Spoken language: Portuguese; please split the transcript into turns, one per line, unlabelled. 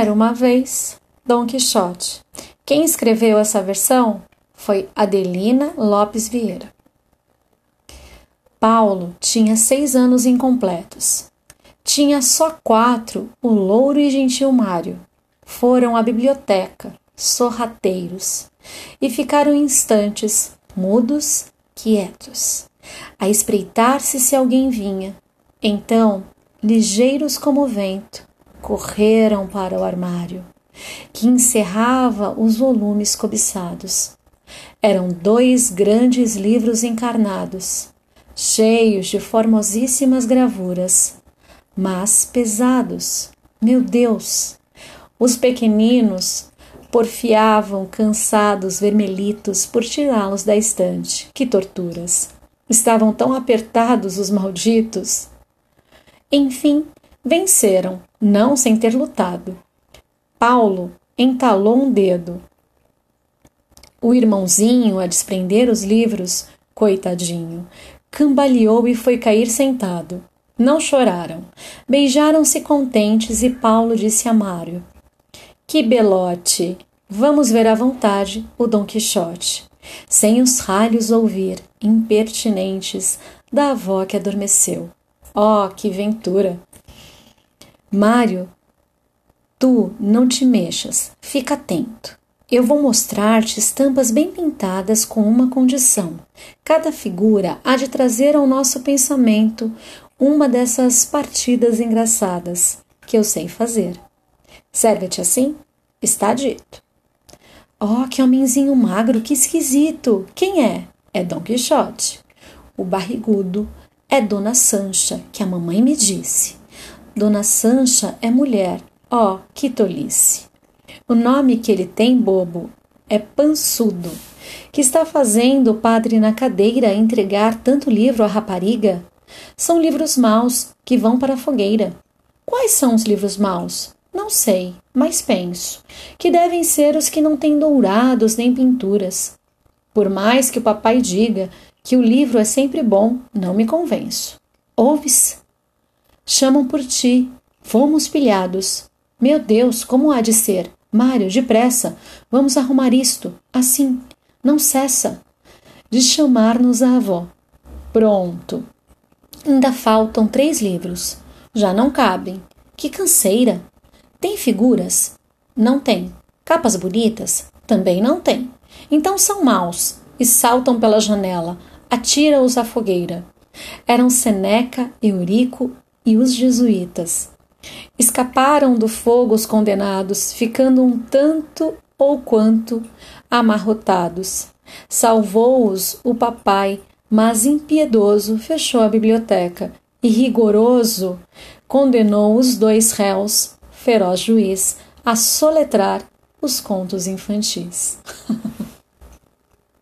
Era uma vez Dom Quixote. Quem escreveu essa versão foi Adelina Lopes Vieira. Paulo tinha seis anos incompletos. Tinha só quatro o louro e gentil Mário. Foram à biblioteca, sorrateiros, e ficaram instantes, mudos, quietos, a espreitar-se se alguém vinha. Então, ligeiros como o vento, correram para o armário, que encerrava os volumes cobiçados. Eram dois grandes livros encarnados, cheios de formosíssimas gravuras, mas pesados. Meu Deus! Os pequeninos porfiavam cansados vermelhitos por tirá-los da estante. Que torturas! Estavam tão apertados os malditos. Enfim, venceram, não sem ter lutado. Paulo entalou um dedo. O irmãozinho, a desprender os livros, coitadinho, cambaleou e foi cair sentado. Não choraram. Beijaram-se contentes e Paulo disse a Mário: Que belote! Vamos ver à vontade o Dom Quixote, sem os ralhos ouvir, impertinentes, da avó que adormeceu. Oh, que ventura! Mário, tu não te mexas, fica atento. Eu vou mostrar-te estampas bem pintadas com uma condição. Cada figura há de trazer ao nosso pensamento uma dessas partidas engraçadas que eu sei fazer. Serve-te assim? Está dito. Oh, que homenzinho magro, que esquisito! Quem é? É Dom Quixote. O barrigudo é Dona Sancha, que a mamãe me disse. Dona Sancha é mulher. Oh, que tolice! O nome que ele tem, bobo, é Pansudo. Que está fazendo o padre na cadeira entregar tanto livro à rapariga? São livros maus que vão para a fogueira. Quais são os livros maus? Não sei, mas penso que devem ser os que não têm dourados nem pinturas. Por mais que o papai diga que o livro é sempre bom, não me convenço. Ouves? Chamam por ti. Fomos pilhados. Meu Deus, como há de ser? Mário, depressa, vamos arrumar isto. Assim, não cessa de chamar-nos a avó. Pronto. Ainda faltam três livros. Já não cabem. Que canseira! Tem figuras? Não tem. Capas bonitas? Também não tem. Então são maus e saltam pela janela. Atira-os à fogueira. Eram Seneca, Eurico e os jesuítas. Escaparam do fogo os condenados, ficando um tanto ou quanto amarrotados. Salvou-os o papai, mas impiedoso fechou a biblioteca e rigoroso condenou os dois réus, feroz juiz, a soletrar os contos infantis.